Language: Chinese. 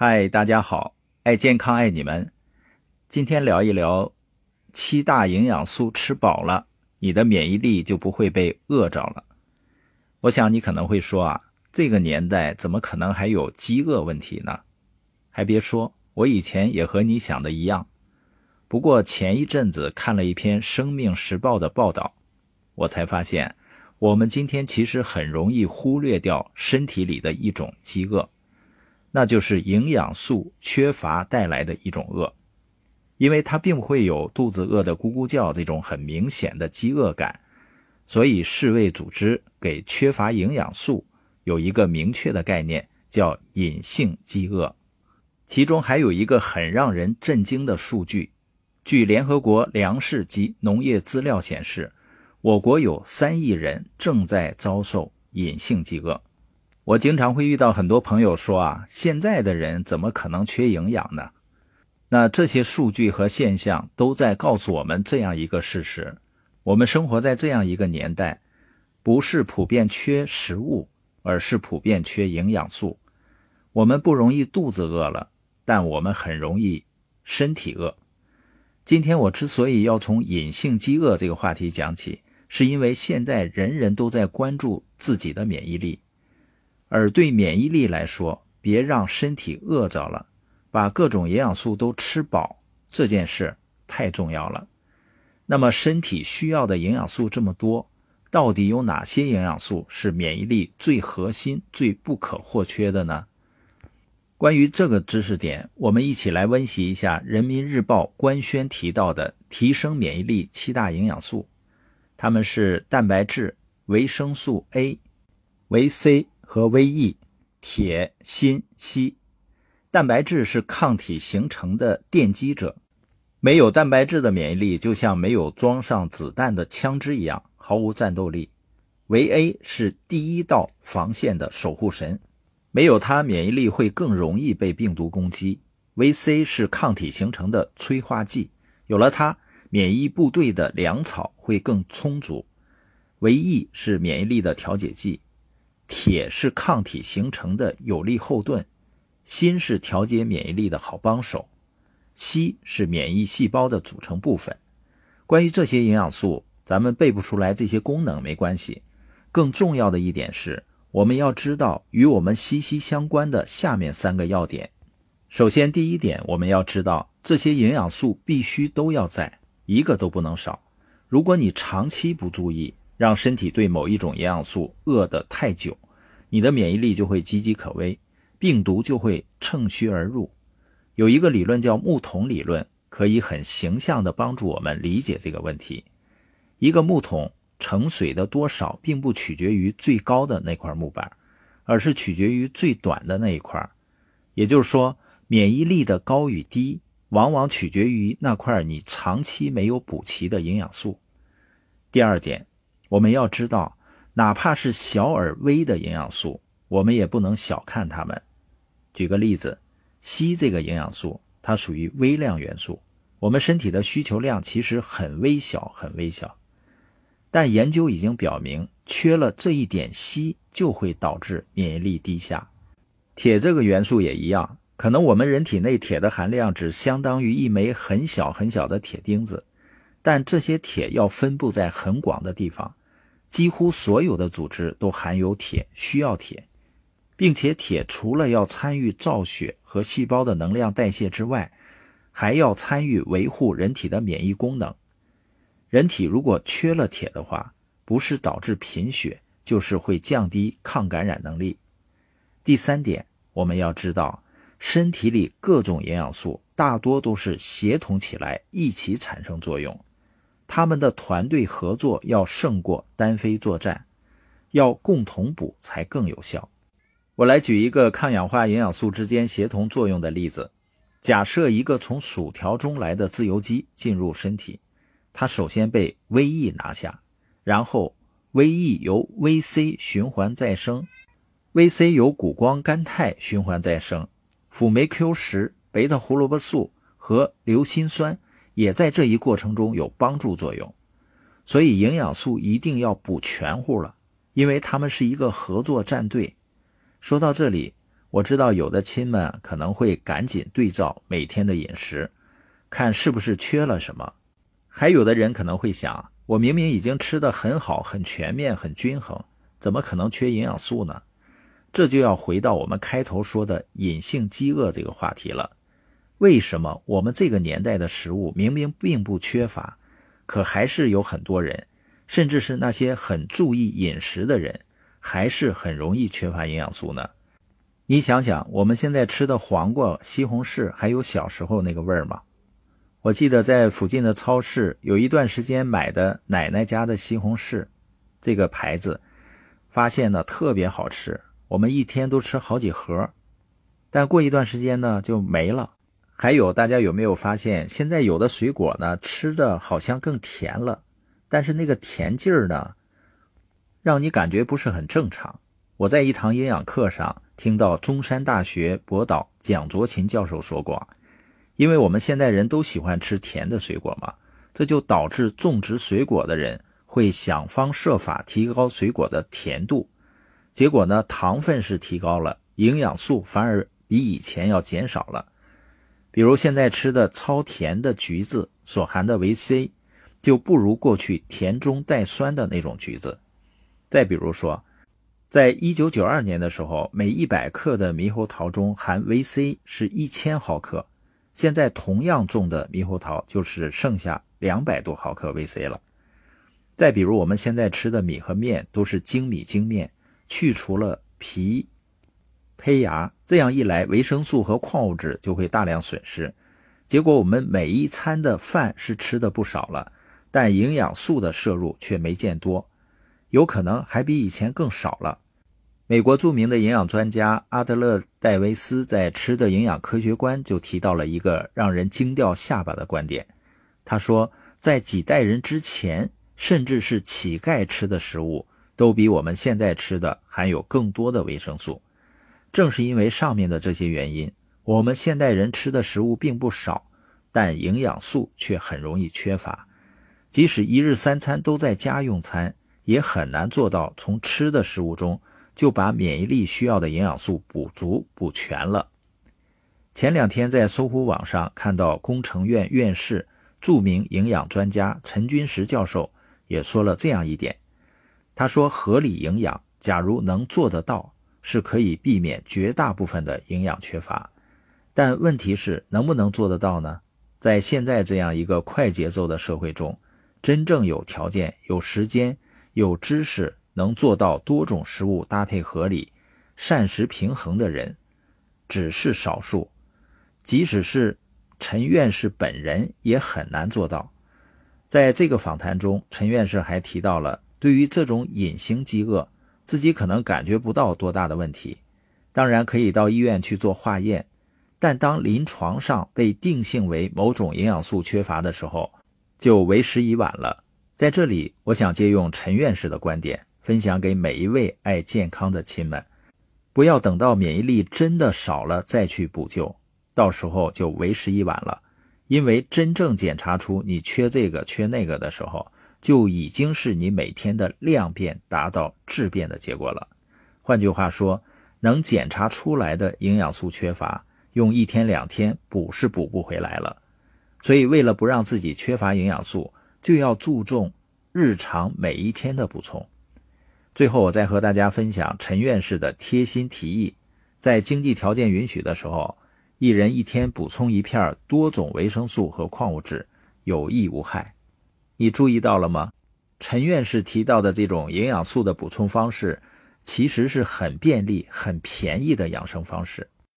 嗨，大家好，爱健康爱你们。今天聊一聊七大营养素吃饱了，你的免疫力就不会被饿着了。我想你可能会说啊，这个年代怎么可能还有饥饿问题呢？还别说，我以前也和你想的一样。不过前一阵子看了一篇《生命时报》的报道，我才发现，我们今天其实很容易忽略掉身体里的一种饥饿。那就是营养素缺乏带来的一种饿，因为它并不会有肚子饿得咕咕叫这种很明显的饥饿感，所以世卫组织给缺乏营养素有一个明确的概念，叫隐性饥饿。其中还有一个很让人震惊的数据，据联合国粮食及农业资料显示，我国有三亿人正在遭受隐性饥饿。我经常会遇到很多朋友说啊，现在的人怎么可能缺营养呢？那这些数据和现象都在告诉我们这样一个事实：我们生活在这样一个年代，不是普遍缺食物，而是普遍缺营养素。我们不容易肚子饿了，但我们很容易身体饿。今天我之所以要从隐性饥饿这个话题讲起，是因为现在人人都在关注自己的免疫力。而对免疫力来说，别让身体饿着了，把各种营养素都吃饱，这件事太重要了。那么，身体需要的营养素这么多，到底有哪些营养素是免疫力最核心、最不可或缺的呢？关于这个知识点，我们一起来温习一下《人民日报》官宣提到的提升免疫力七大营养素，它们是蛋白质、维生素 A、维 C。和 VE、铁、锌、硒，蛋白质是抗体形成的奠基者。没有蛋白质的免疫力，就像没有装上子弹的枪支一样，毫无战斗力。维 A 是第一道防线的守护神，没有它，免疫力会更容易被病毒攻击。维 C 是抗体形成的催化剂，有了它，免疫部队的粮草会更充足。维 E 是免疫力的调节剂。铁是抗体形成的有力后盾，锌是调节免疫力的好帮手，硒是免疫细胞的组成部分。关于这些营养素，咱们背不出来这些功能没关系，更重要的一点是，我们要知道与我们息息相关的下面三个要点。首先，第一点，我们要知道这些营养素必须都要在，一个都不能少。如果你长期不注意，让身体对某一种营养素饿得太久，你的免疫力就会岌岌可危，病毒就会趁虚而入。有一个理论叫木桶理论，可以很形象地帮助我们理解这个问题。一个木桶盛水的多少，并不取决于最高的那块木板，而是取决于最短的那一块。也就是说，免疫力的高与低，往往取决于那块你长期没有补齐的营养素。第二点。我们要知道，哪怕是小而微的营养素，我们也不能小看它们。举个例子，硒这个营养素，它属于微量元素，我们身体的需求量其实很微小，很微小。但研究已经表明，缺了这一点硒，就会导致免疫力低下。铁这个元素也一样，可能我们人体内铁的含量只相当于一枚很小很小的铁钉子，但这些铁要分布在很广的地方。几乎所有的组织都含有铁，需要铁，并且铁除了要参与造血和细胞的能量代谢之外，还要参与维护人体的免疫功能。人体如果缺了铁的话，不是导致贫血，就是会降低抗感染能力。第三点，我们要知道，身体里各种营养素大多都是协同起来一起产生作用。他们的团队合作要胜过单飞作战，要共同补才更有效。我来举一个抗氧化营养素之间协同作用的例子：假设一个从薯条中来的自由基进入身体，它首先被 VE 拿下，然后 VE 由 VC 循环再生，VC 由谷胱甘肽循环再生，辅酶 Q 十、贝塔胡萝卜素和硫辛酸。也在这一过程中有帮助作用，所以营养素一定要补全乎了，因为他们是一个合作战队。说到这里，我知道有的亲们可能会赶紧对照每天的饮食，看是不是缺了什么；还有的人可能会想，我明明已经吃得很好、很全面、很均衡，怎么可能缺营养素呢？这就要回到我们开头说的隐性饥饿这个话题了。为什么我们这个年代的食物明明并不缺乏，可还是有很多人，甚至是那些很注意饮食的人，还是很容易缺乏营养素呢？你想想，我们现在吃的黄瓜、西红柿，还有小时候那个味儿吗？我记得在附近的超市有一段时间买的奶奶家的西红柿，这个牌子，发现呢特别好吃，我们一天都吃好几盒。但过一段时间呢就没了。还有，大家有没有发现，现在有的水果呢吃的好像更甜了，但是那个甜劲儿呢，让你感觉不是很正常。我在一堂营养课上。听到中山大学博导蒋卓勤教授说过，因为我们现代人都喜欢吃甜的水果嘛，这就导致种植水果的人会想方设法提高水果的甜度，结果呢，糖分是提高了，营养素反而比以前要减少了。比如现在吃的超甜的橘子所含的维 C，就不如过去甜中带酸的那种橘子。再比如说。在一九九二年的时候，每一百克的猕猴桃中含维 C 是一千毫克，现在同样重的猕猴桃就是剩下两百多毫克维 C 了。再比如，我们现在吃的米和面都是精米精面，去除了皮、胚芽，这样一来，维生素和矿物质就会大量损失。结果，我们每一餐的饭是吃的不少了，但营养素的摄入却没见多。有可能还比以前更少了。美国著名的营养专家阿德勒戴维斯在《吃的营养科学观》就提到了一个让人惊掉下巴的观点。他说，在几代人之前，甚至是乞丐吃的食物，都比我们现在吃的含有更多的维生素。正是因为上面的这些原因，我们现代人吃的食物并不少，但营养素却很容易缺乏。即使一日三餐都在家用餐。也很难做到从吃的食物中就把免疫力需要的营养素补足补全了。前两天在搜狐网上看到工程院院士、著名营养专家陈君石教授也说了这样一点，他说：“合理营养，假如能做得到，是可以避免绝大部分的营养缺乏。但问题是能不能做得到呢？在现在这样一个快节奏的社会中，真正有条件、有时间。”有知识能做到多种食物搭配合理、膳食平衡的人，只是少数。即使是陈院士本人也很难做到。在这个访谈中，陈院士还提到了，对于这种隐形饥饿，自己可能感觉不到多大的问题，当然可以到医院去做化验。但当临床上被定性为某种营养素缺乏的时候，就为时已晚了。在这里，我想借用陈院士的观点，分享给每一位爱健康的亲们：不要等到免疫力真的少了再去补救，到时候就为时已晚了。因为真正检查出你缺这个缺那个的时候，就已经是你每天的量变达到质变的结果了。换句话说，能检查出来的营养素缺乏，用一天两天补是补不回来了。所以，为了不让自己缺乏营养素，就要注重日常每一天的补充。最后，我再和大家分享陈院士的贴心提议：在经济条件允许的时候，一人一天补充一片多种维生素和矿物质，有益无害。你注意到了吗？陈院士提到的这种营养素的补充方式，其实是很便利、很便宜的养生方式。